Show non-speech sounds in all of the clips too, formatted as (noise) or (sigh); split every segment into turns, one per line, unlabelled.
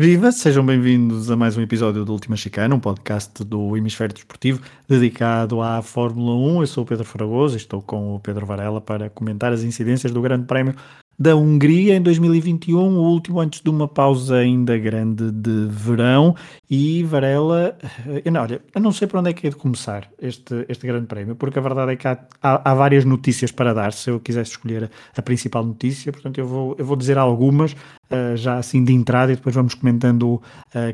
Viva, sejam bem-vindos a mais um episódio do Última Chicana, um podcast do Hemisfério Desportivo dedicado à Fórmula 1. Eu sou o Pedro Fragoso e estou com o Pedro Varela para comentar as incidências do Grande Prémio da Hungria em 2021, o último antes de uma pausa ainda grande de verão. E Varela, eh, não, olha, eu não sei para onde é que é de começar este, este Grande Prémio, porque a verdade é que há, há, há várias notícias para dar. Se eu quisesse escolher a, a, principal notícia, portanto, eu vou, eu vou dizer algumas uh, já assim de entrada e depois vamos comentando uh,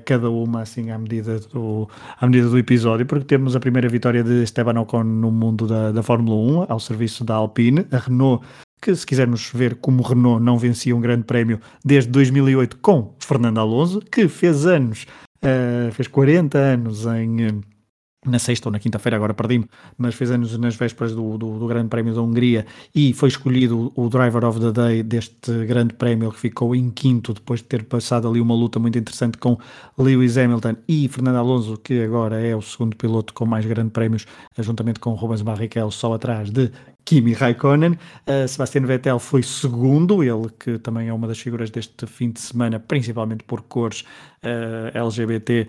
cada uma assim à medida, do, à medida do episódio, porque temos a primeira vitória de Esteban Ocon no mundo da, da Fórmula 1, ao serviço da Alpine. A Renault que se quisermos ver como Renault não vencia um grande prémio desde 2008 com Fernando Alonso, que fez anos, uh, fez 40 anos em, uh, na sexta ou na quinta-feira, agora perdi-me, mas fez anos nas vésperas do, do, do, Grande Prémio da Hungria e foi escolhido o, Driver of the Day deste Grande Prémio, que ficou em quinto depois de ter passado ali uma luta muito interessante com Lewis Hamilton e Fernando Alonso, que agora é o segundo piloto com mais Grande Prémios, juntamente com Rubens Barrichello, só atrás de Kimi Raikkonen. Uh, Sebastian Vettel foi segundo, ele que também é uma das figuras deste fim de semana, principalmente por cores uh, LGBT.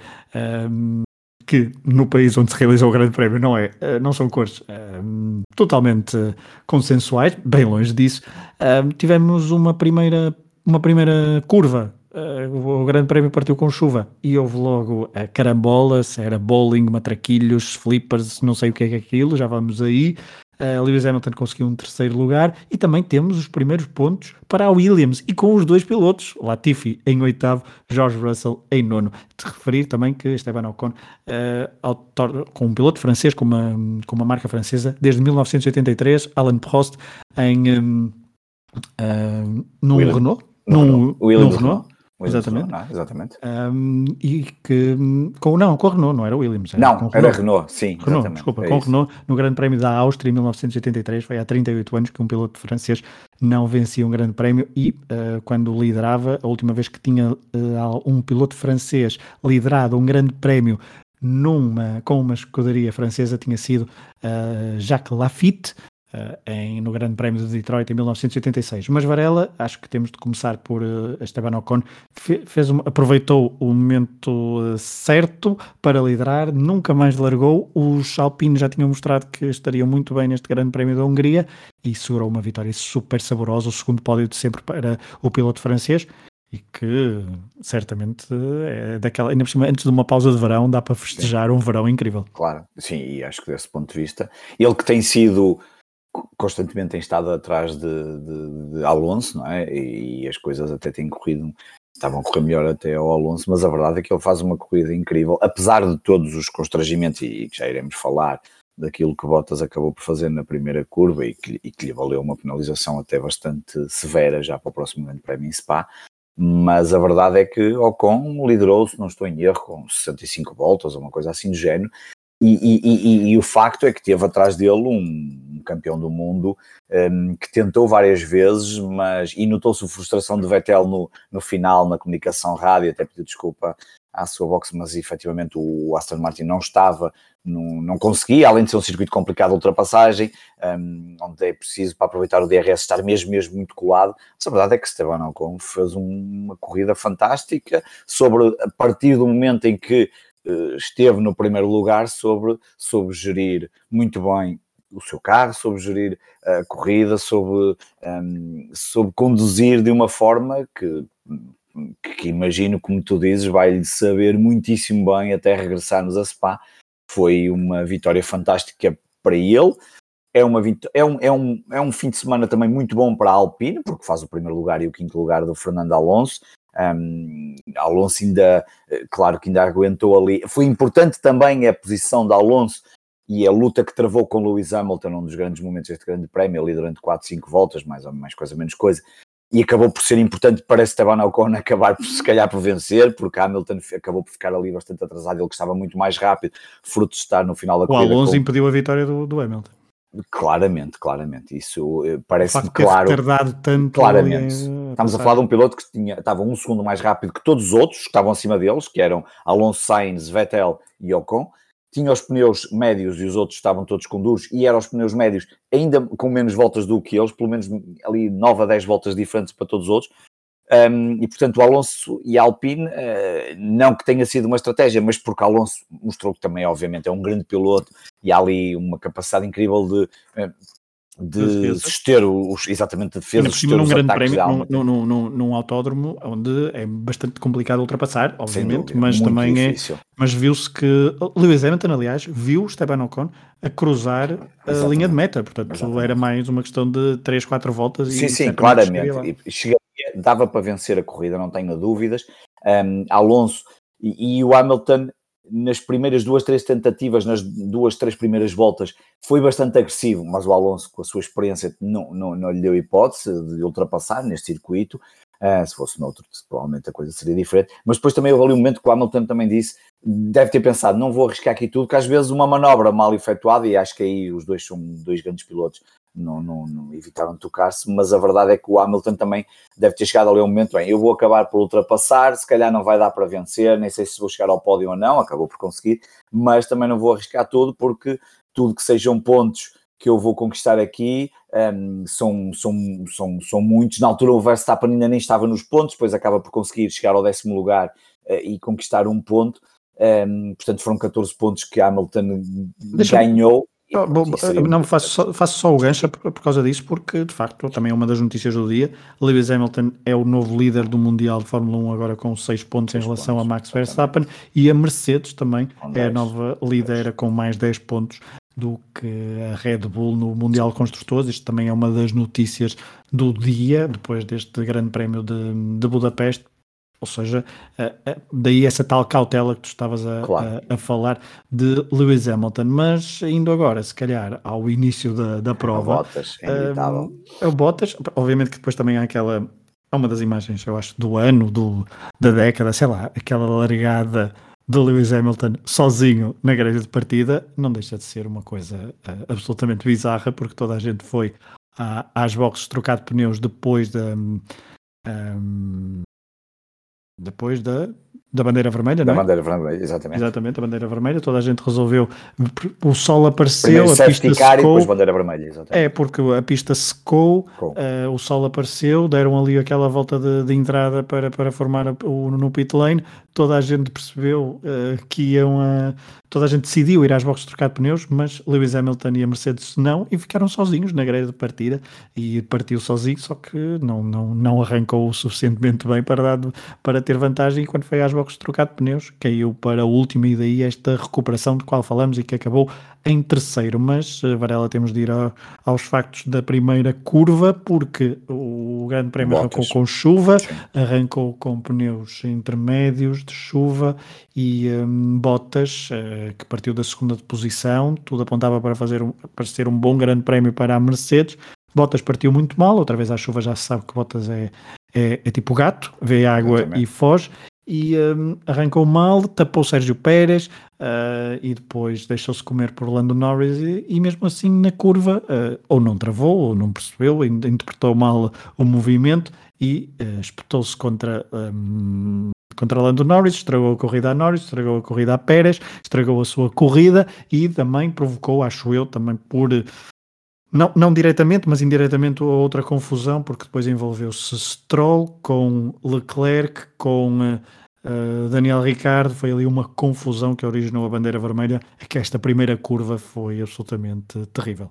Um, que no país onde se realizou o Grande Prémio não é, eh, não são cores um, totalmente consensuais, bem longe disso. Um, tivemos uma primeira, uma primeira curva. Uh, o Grande Prémio partiu com chuva e houve logo a carambola, se era bowling, matraquilhos, flippers, não sei o que é, que é aquilo, já vamos aí. Uh, Lewis Hamilton conseguiu um terceiro lugar e também temos os primeiros pontos para a Williams e com os dois pilotos, Latifi em oitavo, George Russell em nono. De referir também que Esteban Ocon, uh, com um piloto francês, com uma, com uma marca francesa, desde 1983, Alain Prost em um, uh, num
William.
Renault,
num,
num Renault
Exatamente. Não, exatamente.
Um, e que com não, com a Renault, não era Williams.
Era não, era Renault, Renault sim.
Renault, desculpa, é com isso. Renault no Grande Prémio da Áustria em 1983, foi há 38 anos que um piloto francês não vencia um Grande Prémio e uh, quando liderava, a última vez que tinha uh, um piloto francês liderado um Grande Prémio numa, com uma escuderia francesa tinha sido uh, Jacques Lafitte, uh, em, no Grande Prémio de Detroit em 1986. Mas Varela, acho que temos de começar por uh, Esteban Ocon, fez uma, aproveitou o momento uh, certo para liderar, nunca mais largou. Os alpinos já tinham mostrado que estariam muito bem neste Grande Prémio da Hungria e segurou uma vitória super saborosa, o segundo pódio de sempre para o piloto francês e que certamente é daquela, ainda por cima, antes de uma pausa de verão, dá para festejar sim. um verão incrível.
Claro, sim, e acho que desse ponto de vista, ele que tem sido constantemente tem estado atrás de, de, de, Alonso, não é? E, as coisas até têm corrido, estavam a correr melhor até ao Alonso, mas a verdade é que ele faz uma corrida incrível, apesar de todos os constrangimentos, e que já iremos falar daquilo que Bottas acabou por fazer na primeira curva e que, e que lhe valeu uma penalização até bastante severa já para o próximo Grande Prémio em Spa. Mas a verdade é que Ocon liderou, se não estou em erro, com 65 voltas ou uma coisa assim do género, e, e, e, o facto é que teve atrás dele um, campeão do mundo um, que tentou várias vezes, mas e notou-se a frustração de Vettel no, no final, na comunicação rádio, até pediu desculpa à sua boxe, mas efetivamente o Aston Martin não estava, não, não conseguia, além de ser um circuito complicado de ultrapassagem, um, onde é preciso para aproveitar o DRS estar mesmo, mesmo muito colado. Mas a verdade é que Esteban Ocon fez uma corrida fantástica sobre a partir do momento em que esteve no primeiro lugar sobre, sobre gerir muito bem o seu carro, sobre gerir a corrida, sobre, um, sobre conduzir de uma forma que, que imagino, como tu dizes, vai-lhe saber muitíssimo bem até regressarmos a Spa. Foi uma vitória fantástica para ele. É, uma, é, um, é, um, é um fim de semana também muito bom para a Alpine, porque faz o primeiro lugar e o quinto lugar do Fernando Alonso. Um, Alonso ainda, eh, claro que ainda aguentou ali. Foi importante também a posição de Alonso e a luta que travou com Lewis Hamilton, um dos grandes momentos deste grande prémio, ali durante 4, 5 voltas, mais ou mais coisa, menos coisa, e acabou por ser importante para Esteban Ocon (laughs) acabar por, se calhar por vencer, porque Hamilton acabou por ficar ali bastante atrasado, ele que estava muito mais rápido, fruto de estar no final da corrida.
O Alonso com... impediu a vitória do, do Hamilton.
Claramente, claramente. Isso eh, parece-me claro.
Tardado tanto
claramente. Estamos a falar de um piloto que tinha, estava um segundo mais rápido que todos os outros que estavam acima deles, que eram Alonso Sainz, Vettel e Ocon. Tinha os pneus médios e os outros estavam todos com duros, e eram os pneus médios ainda com menos voltas do que eles, pelo menos ali 9 a 10 voltas diferentes para todos os outros. Um, e portanto o Alonso e a Alpine, uh, não que tenha sido uma estratégia, mas porque Alonso mostrou que também, obviamente, é um grande piloto e há ali uma capacidade incrível de. Uh, de suster os, exatamente de defesa,
de num grande prémio, num, num, num, num, autódromo onde é bastante complicado ultrapassar, obviamente, dúvida, mas também é difícil. é. Mas viu-se que Lewis Hamilton, aliás, viu Esteban Ocon a cruzar exatamente. a linha de meta, portanto exatamente. era mais uma questão de 3, 4 voltas.
Sim, sim, claramente. E chegaria, dava para vencer a corrida, não tenho dúvidas. Um, Alonso e, e o Hamilton nas primeiras duas, três tentativas, nas duas, três primeiras voltas, foi bastante agressivo, mas o Alonso, com a sua experiência, não, não, não lhe deu hipótese de ultrapassar neste circuito. Uh, se fosse noutro, provavelmente a coisa seria diferente. Mas depois também houve ali um momento que o Hamilton também disse, deve ter pensado, não vou arriscar aqui tudo, que às vezes uma manobra mal efetuada, e acho que aí os dois são dois grandes pilotos, não, não, não evitaram tocar-se, mas a verdade é que o Hamilton também deve ter chegado ali um momento, bem, eu vou acabar por ultrapassar, se calhar não vai dar para vencer, nem sei se vou chegar ao pódio ou não, acabou por conseguir, mas também não vou arriscar tudo, porque tudo que sejam pontos que eu vou conquistar aqui um, são, são, são, são muitos. Na altura o Verstappen ainda nem estava nos pontos, depois acaba por conseguir chegar ao décimo lugar uh, e conquistar um ponto. Um, portanto, foram 14 pontos que Hamilton ganhou
Oh, bom, não faço só, faço só o gancho por, por, causa disso, porque de facto também é uma das notícias do dia. Lewis Hamilton é o novo líder do Mundial de Fórmula 1, agora com 6 pontos seis em relação pontos, a Max Verstappen, e a Mercedes também é a nova líder com mais 10 pontos do que a Red Bull no Mundial Construtores. Isto também é uma das notícias do dia, depois deste Grande Prémio de, de Budapeste, ou seja, daí essa tal cautela que tu estavas a, claro. a, a, falar de Lewis Hamilton. Mas indo agora, se calhar, ao início da, da prova.
O Bottas, é
um, o Bottas, obviamente que depois também há aquela. Há uma das imagens, eu acho, do ano, do, da década, sei lá, aquela largada de Lewis Hamilton sozinho na grelha de partida, não deixa de ser uma coisa uh, absolutamente bizarra, porque toda a gente foi à, às boxes trocar de pneus depois da. Um, um, depois da, da bandeira vermelha,
da
não
é? bandeira vermelha, exatamente.
Exatamente, a bandeira vermelha, toda a gente resolveu. O sol apareceu, Primeiro a pista secou. E
depois bandeira vermelha, exatamente.
É, porque a pista secou, uh, o sol apareceu, deram ali aquela volta de, de entrada para, para formar o, no pit lane. Toda a gente percebeu uh, que iam a. Toda a gente decidiu ir às boxes trocar de pneus, mas Lewis Hamilton e a Mercedes não, e ficaram sozinhos na grelha de partida. E partiu sozinho, só que não, não, não arrancou o suficientemente bem para, dar, para ter vantagem. E quando foi às boxes trocar de pneus, caiu para o último. E daí esta recuperação de qual falamos e que acabou em terceiro. Mas, eh, Varela, temos de ir ao, aos factos da primeira curva, porque o Grande Prémio Botas. arrancou com chuva, Sim. arrancou com pneus intermédios de chuva e um, Bottas, uh, que partiu da segunda posição, tudo apontava para, fazer um, para ser um bom Grande Prémio para a Mercedes. Bottas partiu muito mal, outra vez à chuva já se sabe que Bottas é, é, é tipo gato, vê água e foge e um, arrancou mal, tapou Sérgio Pérez uh, e depois deixou-se comer por Lando Norris e, e mesmo assim na curva uh, ou não travou ou não percebeu, interpretou mal o movimento e uh, espetou-se contra, um, contra Lando Norris, estragou a corrida a Norris, estragou a corrida a Pérez, estragou a sua corrida e também provocou, acho eu, também por não, não diretamente, mas indiretamente outra confusão, porque depois envolveu-se Stroll com Leclerc, com uh, Daniel Ricciardo, foi ali uma confusão que originou a bandeira vermelha, que esta primeira curva foi absolutamente terrível.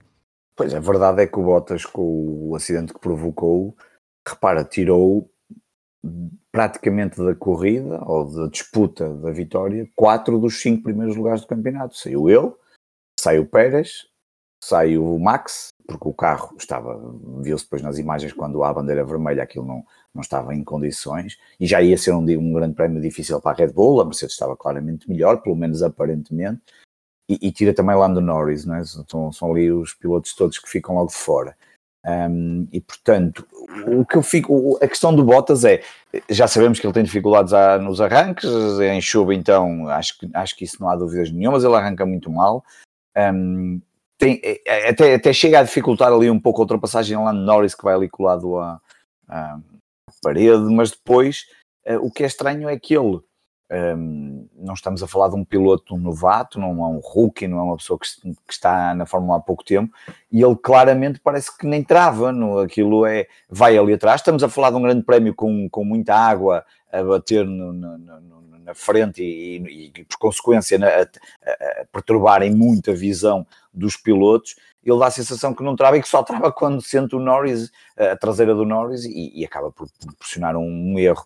Pois, a verdade é que o Bottas, com o acidente que provocou, repara, tirou praticamente da corrida, ou da disputa da vitória, quatro dos cinco primeiros lugares do campeonato. Saiu ele, saiu Pérez, saiu o Max, porque o carro estava, viu-se depois nas imagens quando há a bandeira vermelha, aquilo não, não estava em condições, e já ia ser um, um grande prémio difícil para a Red Bull, a Mercedes estava claramente melhor, pelo menos aparentemente, e, e tira também Lando Norris, não é? são, são ali os pilotos todos que ficam logo de fora. Um, e portanto, o que eu fico, a questão do Bottas é, já sabemos que ele tem dificuldades a, nos arranques, em chuva então acho que, acho que isso não há dúvidas nenhumas, ele arranca muito mal, um, tem, é, é, até, até chega a dificultar ali um pouco a ultrapassagem lá no Norris que vai ali colado à, à parede, mas depois uh, o que é estranho é que ele um, não estamos a falar de um piloto um novato, não é um rookie, não é uma pessoa que, que, está na Fórmula 1 há pouco tempo, e ele claramente parece que nem trava, no, aquilo é, vai ali atrás. Estamos a falar de um grande prémio com, com muita água a bater no, no, no, na frente e, e, por consequência, na, a, a perturbarem muito a visão dos pilotos. Ele dá a sensação que não trava e que só trava (laughs) quando sente o Norris, a traseira do Norris, e, e acaba por proporcionar um, um erro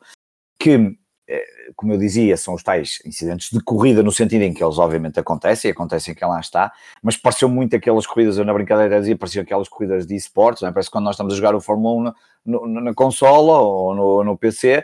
que eh, como eu dizia, são os tais incidentes de corrida, no sentido em que eles obviamente acontecem, e acontecem que lá está, mas pareceu muito aquelas corridas, eu na brincadeira dizia, pareciam aquelas corridas de esportes, é? parece que quando nós estamos a jogar o Fórmula 1 no, no, na consola ou no, no PC,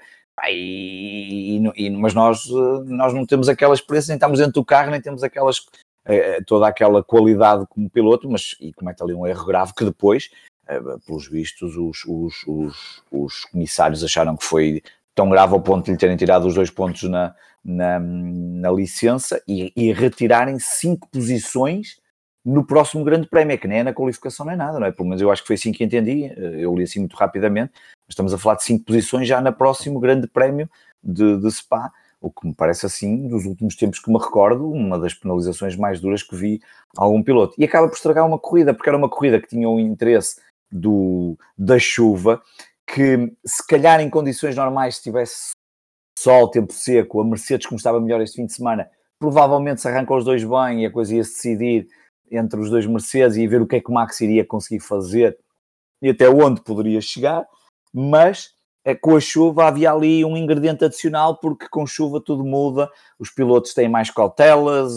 e, e, mas nós, nós não temos aquela experiência, nem estamos dentro do carro, nem temos aquelas, eh, toda aquela qualidade como piloto, mas e comete ali um erro grave que depois, eh, pelos vistos, os, os, os, os comissários acharam que foi tão grave ao ponto de lhe terem tirado os dois pontos na, na, na licença e, e, retirarem cinco posições no próximo grande prémio, é que nem é na qualificação nem nada, não é? Pelo menos eu acho que foi assim que entendi, eu li assim muito rapidamente, estamos a falar de cinco posições já no próximo grande prémio de, de Spa, o que me parece assim, dos últimos tempos que me recordo, uma das penalizações mais duras que vi a algum piloto. E acaba por estragar uma corrida, porque era uma corrida que tinha o interesse do, da chuva, que se calhar em condições normais, se tivesse sol, tempo seco, a Mercedes, como estava melhor este fim de semana, provavelmente se arrancam os dois bem e a coisa ia se decidir entre os dois Mercedes e ver o que é que o Max iria conseguir fazer e até onde poderia chegar, mas é, com a chuva havia ali um ingrediente adicional, porque com chuva tudo muda, os pilotos têm mais cautelas,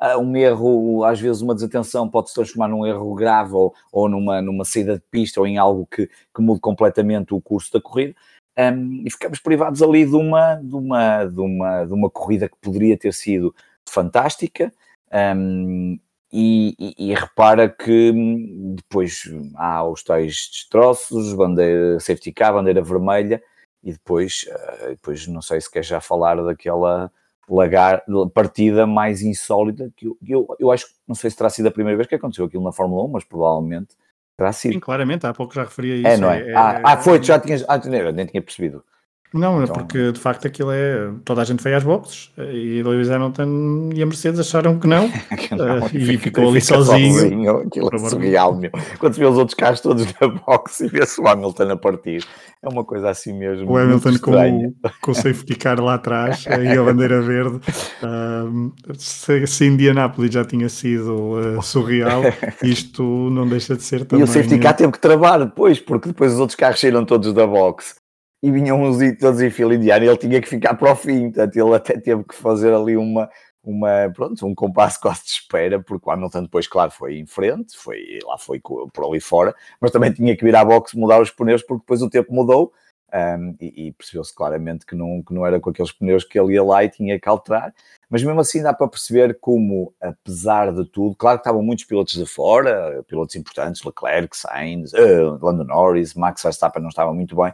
eh, um erro, às vezes uma desatenção pode se transformar num erro grave ou, ou numa, numa saída de pista ou em algo que, que mude completamente o curso da corrida. Um, e ficamos privados ali de uma, de, uma, de, uma, de uma corrida que poderia ter sido fantástica. Um, e, e, e, repara que hum, depois há os tais destroços, bandeira, safety car, bandeira vermelha, e depois, uh, depois não sei se quer já falar daquela lagar, partida mais insólita, que eu, eu, eu acho, não sei se terá sido a primeira vez que aconteceu aquilo na Fórmula 1, mas provavelmente terá sido.
Sim, claramente, há pouco já referia
é,
isso.
É, não é? é ah, ah, foi, já tinhas, ah, nem tinha percebido.
Não, é então... porque de facto aquilo é. Toda a gente foi às boxes e Lewis Hamilton e a Mercedes acharam que não, (laughs) que não e ficou ali sozinho. sozinho.
Aquilo é surreal, meu. Quando se vê os outros carros todos na box e vê-se o Hamilton a partir, é uma coisa assim mesmo.
O Hamilton com o, com o safety car lá atrás e a (laughs) bandeira verde. Uh, se, se Indianápolis já tinha sido uh, surreal, (laughs) isto não deixa de ser também.
E o safety car teve que travar depois, porque depois os outros carros saíram todos da box e vinham uns todos em fila indiana e ele tinha que ficar para o fim, portanto ele até teve que fazer ali uma, uma pronto, um compasso quase de espera, porque o Hamilton depois, claro, foi em frente, foi, lá foi por ali fora, mas também tinha que vir à boxe mudar os pneus, porque depois o tempo mudou, um, e, e percebeu-se claramente que não, que não era com aqueles pneus que ele ia lá e tinha que alterar, mas mesmo assim dá para perceber como, apesar de tudo, claro que estavam muitos pilotos de fora, pilotos importantes, Leclerc, Sainz, uh, Lando Norris, Max Verstappen não estavam muito bem,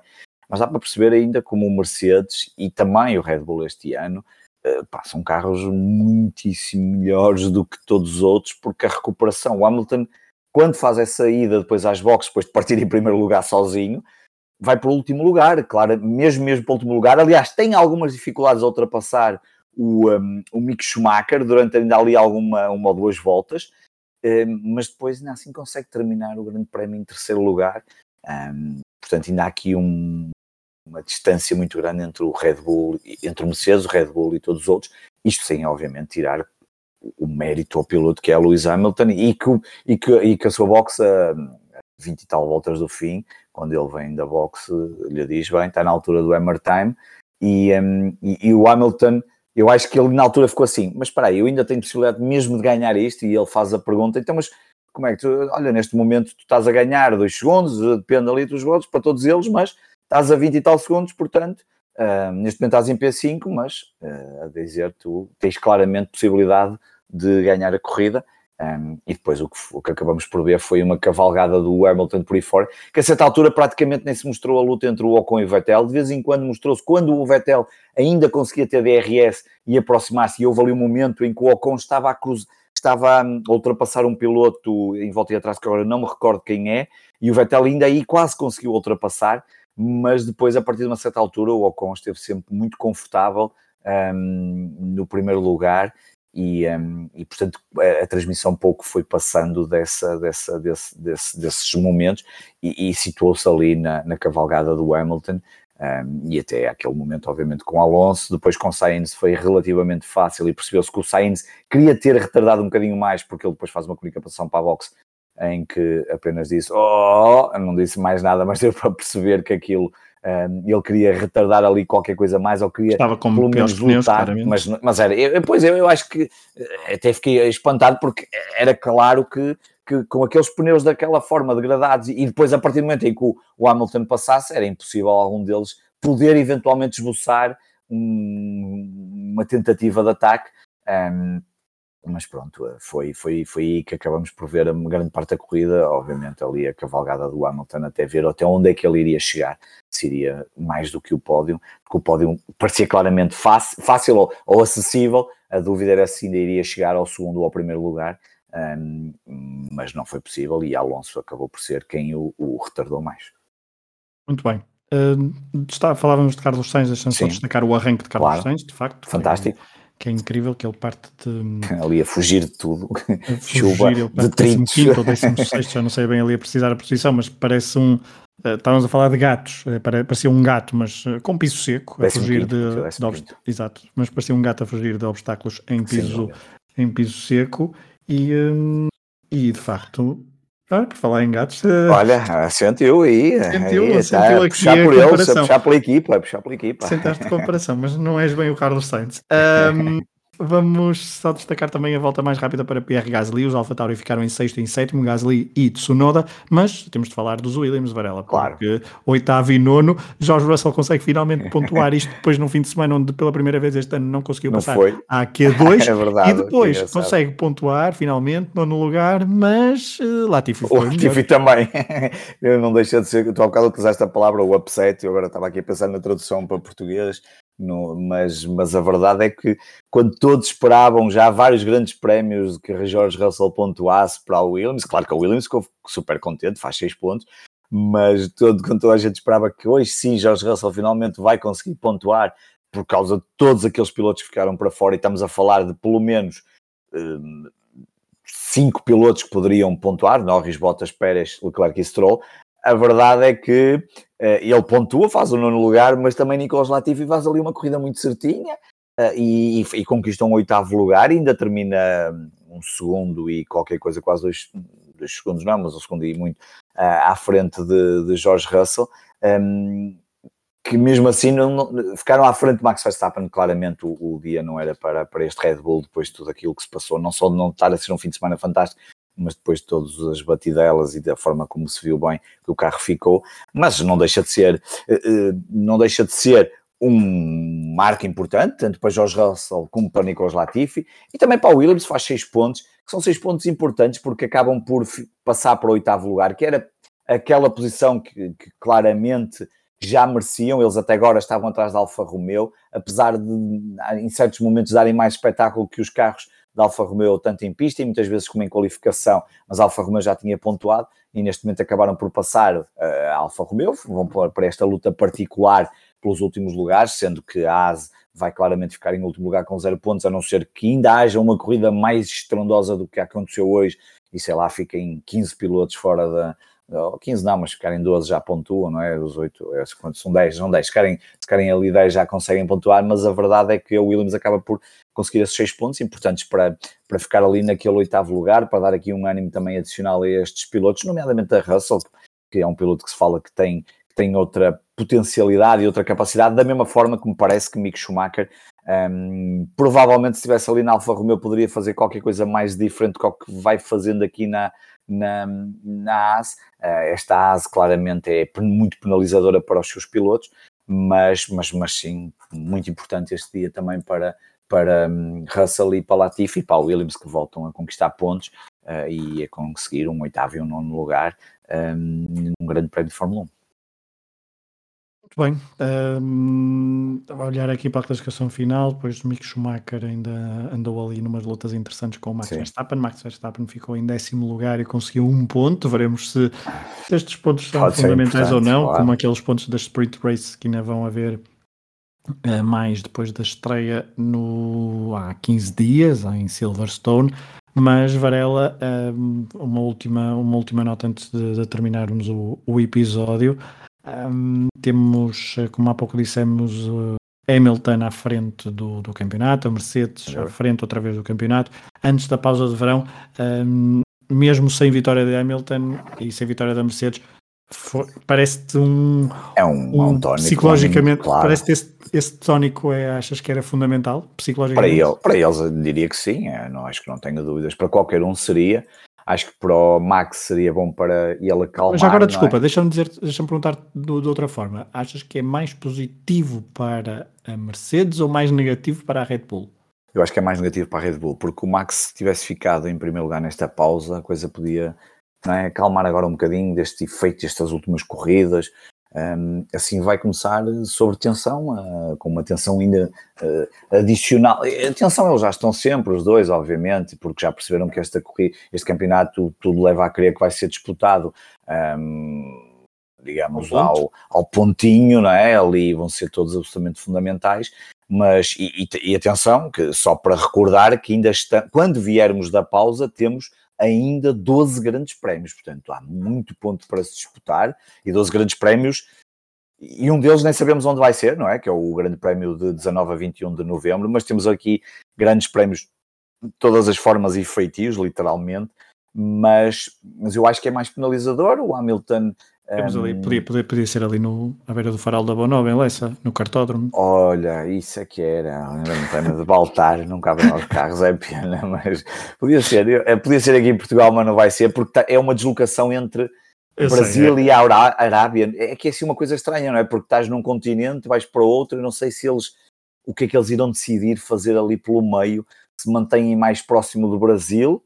mas dá para perceber ainda como o Mercedes e também o Red Bull este ano uh, pá, são carros muitíssimo melhores do que todos os outros, porque a recuperação, o Hamilton, quando faz essa ida depois às boxes, depois de partir em primeiro lugar sozinho, vai para o último lugar, claro, mesmo mesmo para o último lugar. Aliás, tem algumas dificuldades a ultrapassar o, um, o Mick Schumacher durante ainda ali alguma uma ou duas voltas, um, mas depois ainda assim consegue terminar o Grande Prémio em terceiro lugar. Um, portanto, ainda há aqui um, uma distância muito grande entre o Red Bull, entre o Mercedes, o Red Bull e todos os outros. Isto sem, obviamente, tirar o mérito ao piloto que é Lewis Hamilton e que, e que, e que a sua boxe a 20 e tal voltas do fim, quando ele vem da boxe, lhe diz bem, está na altura do Hammer Time e, um, e, e, o Hamilton, eu acho que ele na altura ficou assim, mas espera aí, eu ainda tenho possibilidade mesmo de ganhar isto e ele faz a pergunta, então mas como é que tu, olha, neste momento tu estás a ganhar dois segundos, depende ali dos votos para todos eles, mas estás a 20 e tal segundos, portanto, uh, neste momento estás em P5, mas uh, a dizer, tu tens claramente possibilidade de ganhar a corrida. Um, e depois o que, o que, acabamos por ver foi uma cavalgada do Hamilton por aí fora, que a certa altura praticamente nem se mostrou a luta entre o Ocon e o Vettel, de vez em quando mostrou-se, quando o Vettel ainda conseguia ter DRS e aproximar-se, e houve ali um momento em que o Ocon estava a cruzar, estava a ultrapassar um piloto em volta e atrás, que agora não me recordo quem é, e o Vettel ainda aí quase conseguiu ultrapassar, mas depois, a partir de uma certa altura, o Ocon esteve sempre muito confortável um, no primeiro lugar e, um, e portanto a, a, transmissão pouco foi passando dessa, dessa, desse, desse, desses momentos e, e situou-se ali na, na, cavalgada do Hamilton um, e até aquele momento obviamente com Alonso, depois com Sainz foi relativamente fácil e percebeu-se que o Sainz queria ter retardado um bocadinho mais porque ele depois faz uma comunicação para a box em que apenas disse oh, não disse mais nada, (laughs) mas deu para perceber que aquilo um, ele queria retardar ali qualquer coisa mais, ou queria
Estava com pelo menos lutar,
mas, mas era, eu, pois eu, eu acho que eh, até fiquei espantado porque era claro que, que com aqueles pneus daquela forma degradados e depois a partir do momento em que o, o Hamilton passasse, era impossível algum deles poder eventualmente esboçar um, uma tentativa de ataque. Um, mas pronto, eh, foi, foi, foi aí que acabamos por ver a grande parte da corrida, obviamente ali a cavalgada do Hamilton até ver até onde é que ele iria chegar, se iria mais do que o pódio, porque o pódio parecia claramente fácil, fácil ou, ou, acessível, a dúvida era se ainda iria chegar ao segundo ou ao primeiro lugar, um, mas não foi possível e Alonso acabou por ser quem o, o retardou mais.
Muito bem. Uh, está, falávamos de Carlos Sainz, deixando só destacar o arranque de Carlos claro. Sainz, de facto.
Fantástico
que é incrível, que ele parte de...
Ali a fugir de tudo, a (laughs) fugir, chuva, ele de trintos. ou
16, já não sei bem ali a precisar a posição, mas parece um... Uh, estávamos a falar de gatos, uh, parecia um gato, mas uh, com piso seco, a fugir de, de Exato, mas parecia um gato a fugir de obstáculos em piso, em piso seco e, um, e de facto ah, por falar em gatos.
Olha, sentiu aí.
Sentiu,
aí,
sentiu tá, aqui
puxar
a
por eles, a puxar pela equipa, puxar pela equipa.
Sentaste comparação, mas não és bem o Carlos Sainz. (laughs) Um, Vamos só destacar também a volta mais rápida para Pierre Gasly. Os Alfa Tauri ficaram em sexto e em sétimo, Gasly e Tsunoda, mas temos de falar dos Williams, Varela,
claro.
porque oitavo e nono, George Russell consegue finalmente pontuar isto (laughs) depois num fim de semana onde pela primeira vez este ano não conseguiu
não
passar
foi.
à Q2 (laughs)
é verdade,
e depois consegue pontuar finalmente nono lugar, mas uh, Latifi foi
O Latifi também. (laughs) eu não deixa de ser, tu há bocado utilizaste a palavra o upset, eu agora estava aqui a pensar na tradução para português, no, mas, mas a verdade é que quando todos esperavam já vários grandes prémios que George Russell pontuasse para o Williams, claro que o Williams ficou super contente, faz 6 pontos, mas todo, quando toda a gente esperava que hoje sim George Russell finalmente vai conseguir pontuar por causa de todos aqueles pilotos que ficaram para fora, e estamos a falar de pelo menos um, cinco pilotos que poderiam pontuar, Norris, Bottas, Pérez, Leclerc e Stroll, a verdade é que uh, ele pontua, faz o nono lugar, mas também Nicolas Latifi faz ali uma corrida muito certinha uh, e, e, conquista um oitavo lugar, ainda termina um segundo e qualquer coisa, quase dois, dois segundos, não, mas um segundo e muito, uh, à frente de, de George Russell. Um, que mesmo assim não, não, ficaram à frente de Max Verstappen, claramente o, o, dia não era para, para este Red Bull depois de tudo aquilo que se passou, não só de não estar a ser um fim de semana fantástico, mas depois de todas as batidelas e da forma como se viu bem que o carro ficou, mas não deixa de ser, eh, eh, não deixa de ser um marco importante, tanto para Jorge Russell como para Nicolas Latifi, e também para o Williams faz seis pontos, que são seis pontos importantes porque acabam por passar para o oitavo lugar, que era aquela posição que, que claramente já mereciam, eles até agora estavam atrás da Alfa Romeo, apesar de em certos momentos darem mais espetáculo que os carros da Alfa Romeo, tanto em pista e muitas vezes como em qualificação, mas Alfa Romeo já tinha pontuado e neste momento acabaram por passar uh, a Alfa Romeo, vão para esta luta particular pelos últimos lugares, sendo que a ASE vai claramente ficar em último lugar com zero pontos, a não ser que ainda haja uma corrida mais estrondosa do que aconteceu hoje. E sei lá, fiquem 15 pilotos fora da, 15 não, mas ficarem 12 já pontuam, não é? Os 8, é, são 10, são 10, se ficarem, se ficarem ali 10 já conseguem pontuar, mas a verdade é que o Williams acaba por conseguir esses 6 pontos importantes para, para ficar ali naquele oitavo lugar, para dar aqui um ânimo também adicional a estes pilotos, nomeadamente a Russell, que é um piloto que se fala que tem, que tem outra potencialidade e outra capacidade, da mesma forma que me parece que Mick Schumacher um, provavelmente se estivesse ali na Alfa Romeo poderia fazer qualquer coisa mais diferente do que vai fazendo aqui na, na, na AS. Uh, esta AS claramente é muito penalizadora para os seus pilotos, mas, mas, mas sim, muito importante este dia também para, para um, Russell e para Latifi e para Williams que voltam a conquistar pontos uh, e a conseguir um oitavo e um nono lugar um, num grande prémio de Fórmula 1.
Muito bem. Um, a olhar aqui para a classificação final, depois o Mick Schumacher ainda andou ali numas lutas interessantes com o Max Sim. Verstappen. Max Verstappen ficou em décimo lugar e conseguiu um ponto. Veremos se estes pontos são Pode fundamentais ou não, claro. como aqueles pontos da Sprint Race que ainda vão haver uh, mais depois da estreia no, há 15 dias em Silverstone. Mas Varela, um, uma, última, uma última nota antes de, de terminarmos o, o episódio. Um, temos, como há pouco dissemos, uh, Hamilton à frente do, do campeonato, a Mercedes à frente outra vez do campeonato. Antes da pausa de verão, um, mesmo sem vitória de Hamilton e sem vitória da Mercedes, parece-te um,
é um, um, um tónico,
psicologicamente, claro. parece-te esse, esse tónico é, achas que era fundamental psicologicamente?
Para, ele, para eles diria que sim, é, não, acho que não tenho dúvidas, para qualquer um seria, acho que para o Max seria bom para ele acalmar. Mas
agora,
é?
desculpa, é? deixa-me dizer, deixa-me perguntar de, de, outra forma, achas que é mais positivo para a Mercedes ou mais negativo para a Red Bull?
Eu acho que é mais negativo para a Red Bull, porque o Max se tivesse ficado em primeiro lugar nesta pausa, a coisa podia é? acalmar agora um bocadinho deste efeito destas últimas corridas. Um, assim vai começar sobre tensão, uh, com uma tensão ainda uh, adicional. A tensão eles já estão sempre, os dois, obviamente, porque já perceberam que esta corrida, este campeonato tudo leva a crer que vai ser disputado. Um, digamos, ao, ao pontinho, não é? Ali vão ser todos absolutamente fundamentais, mas, e, e, e atenção, que só para recordar que ainda está, quando viermos da pausa, temos ainda 12 grandes prémios, portanto há muito ponto para se disputar e 12 grandes prémios e um deles nem sabemos onde vai ser, não é? Que é o grande prémio de 19 a 21 de novembro, mas temos aqui grandes prémios de todas as formas e feitios, literalmente, mas, mas eu acho que é mais penalizador. O Hamilton
temos ali, podia, podia, podia ser ali no, à beira do farol da Bonova, em Lessa, no cartódromo.
Olha, isso é que era, um pena de Baltar, não cabem aos carros, é pena, (laughs) mas podia ser, é, podia ser aqui em Portugal, mas não vai ser, porque tá, é uma deslocação entre eu Brasil sei, é. e a Arábia, é que é assim uma coisa estranha, não é? Porque estás num continente, vais para outro, e não sei se eles, o que é que eles irão decidir fazer ali pelo meio, se mantêm mais próximo do Brasil,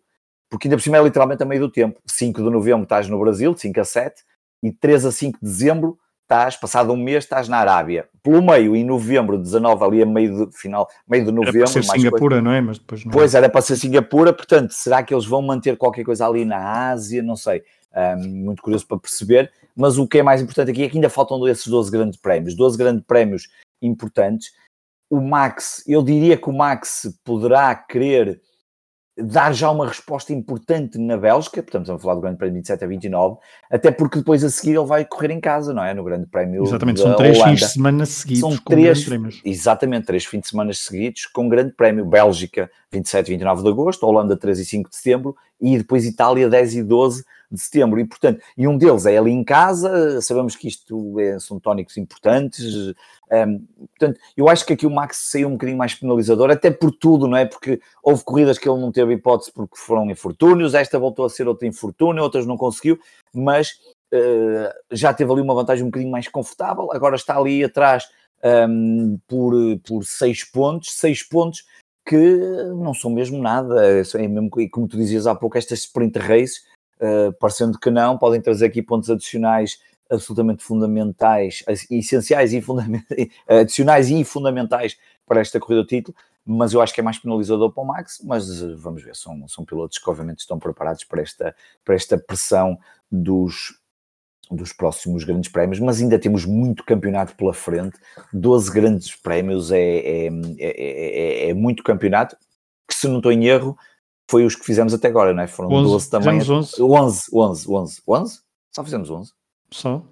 porque ainda por cima é literalmente a meio do tempo, 5 de novembro estás no Brasil, de 5 a 7, e 3 a 5 de dezembro estás, passado um mês, estás na Arábia. Pelo meio, em novembro, 19, ali a meio de, final, meio de novembro. Era
para ser Singapura, coisa. não é? Mas depois não.
Pois, era para ser Singapura, portanto, será que eles vão manter qualquer coisa ali na Ásia? Não sei. Um, muito curioso para perceber, mas o que é mais importante aqui é que ainda faltam esses 12 grandes prémios, 12 grandes prémios importantes. O Max, eu diria que o Max poderá querer dar já uma resposta importante na Bélgica, portanto estamos a falar do Grande Prémio 27 a 29, até porque depois a seguir ele vai correr em casa, não é? No Grande Prémio
Exatamente, são três Holanda. fins de semana seguidos
são três, prémios. Exatamente, três fins de semana seguidos com Grande Prémio. Bélgica 27 e 29 de agosto, Holanda 3 e 5 de setembro e depois Itália 10 e 12 de setembro. E, portanto, e um deles é ali em casa, sabemos que isto é, são tónicos importantes. Um, portanto, eu acho que aqui o Max saiu um bocadinho mais penalizador, até por tudo, não é? Porque houve corridas que ele não teve hipótese porque foram infortúnios, esta voltou a ser outra infortúnio, outras não conseguiu, mas uh, já teve ali uma vantagem um bocadinho mais confortável. Agora está ali atrás um, por, por seis pontos, seis pontos que não são mesmo nada, é mesmo como tu dizias há pouco, estas sprint races uh, parecendo que não, podem trazer aqui pontos adicionais absolutamente fundamentais, essenciais e fundamentais, (laughs) adicionais e fundamentais para esta corrida do título, mas eu acho que é mais penalizador para o Max, mas eh, vamos ver, são, são pilotos que obviamente estão preparados para esta, para esta pressão dos, dos próximos grandes prémios, mas ainda temos muito campeonato pela frente, 12 grandes prémios é, é, é, é, muito campeonato, que se não estou em erro, foi os que fizemos até agora, não é? Foram 11, 12 também. 11. 11, 11, 11, 11? Só fizemos 11?
Só,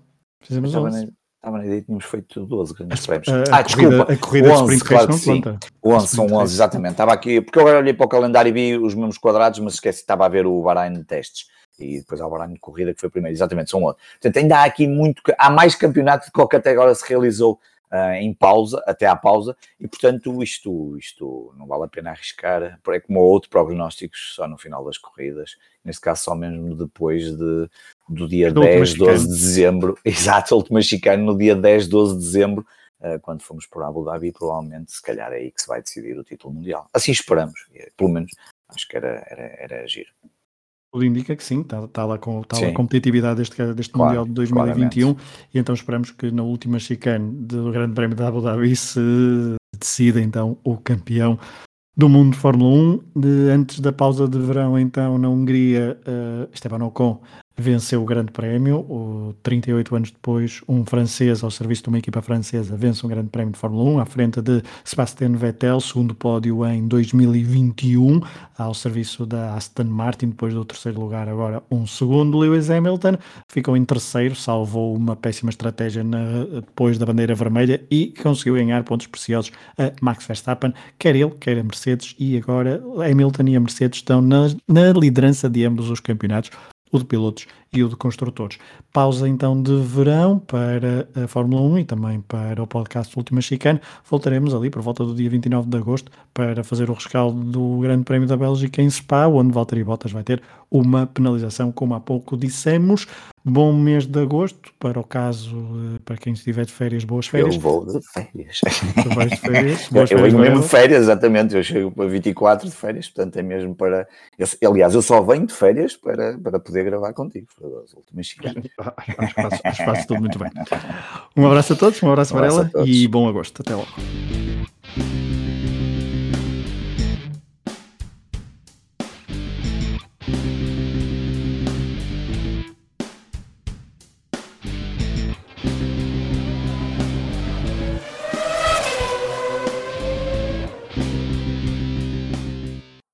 fizemos estava 11. Na,
estava na ideia que tínhamos feito 12 grandes prémios.
Ah, desculpa. A corrida 11, de claro não sim. conta.
11, são 11, exatamente. Estava aqui, porque eu agora olhei para o calendário e vi os mesmos quadrados, mas esqueci, estava a ver o Bahrein de testes. E depois há o Bahrein de corrida, que foi o primeiro. Exatamente, são 11. Portanto, ainda há aqui muito... Há mais campeonato do que até agora se realizou uh, em pausa, até à pausa, e portanto isto, isto não vale a pena arriscar, é como outro prognósticos só no final das corridas, neste caso só mesmo depois de, do dia do 10, 12 de dezembro, (laughs) exato, último chicano no dia 10, 12 de dezembro, uh, quando fomos por Abu Dhabi, provavelmente se calhar é aí que se vai decidir o título mundial. Assim esperamos, pelo menos acho que era, era, era agir.
Tudo indica que sim, está, está lá com está sim. a competitividade deste, deste claro, Mundial de 2021 claramente. e então esperamos que na última chicane do Grande Prémio da Abu Dhabi se decida então o campeão do mundo de Fórmula 1. De, antes da pausa de verão, então, na Hungria, uh, Esteban Ocon venceu o Grande Prémio. O, 38 anos depois, um francês ao serviço de uma equipa francesa vence um Grande Prémio de Fórmula 1 à frente de Sebastian Vettel, segundo pódio em 2021 ao serviço da Aston Martin, depois do terceiro lugar, agora um segundo. Lewis Hamilton ficou em terceiro, salvou uma péssima estratégia na, depois da bandeira vermelha e conseguiu ganhar pontos preciosos a Max Verstappen, quer ele, quer a Mercedes, e agora Hamilton e a Mercedes estão na, na liderança de ambos os campeonatos o de pilotos e o de construtores. Pausa então de verão para a Fórmula 1 e também para o podcast Última Chicane. Voltaremos ali por volta do dia 29 de agosto para fazer o rescaldo do Grande Prémio da Bélgica em Spa, onde Valtteri Bottas vai ter uma penalização, como há pouco dissemos. Bom mês de agosto, para o caso, eh, para quem estiver de férias, boas férias.
Eu vou de férias.
Tu vais de férias? (laughs)
Boas eu, venho mesmo de férias, exatamente. Eu chego para 24 de férias, portanto é mesmo para. Eu, aliás, eu só venho de férias para, para poder gravar contigo, para as últimas (laughs) chicanas.
Acho que faço, tudo muito bem. Um abraço a todos, um abraço, um abraço Varela e bom agosto. Até logo.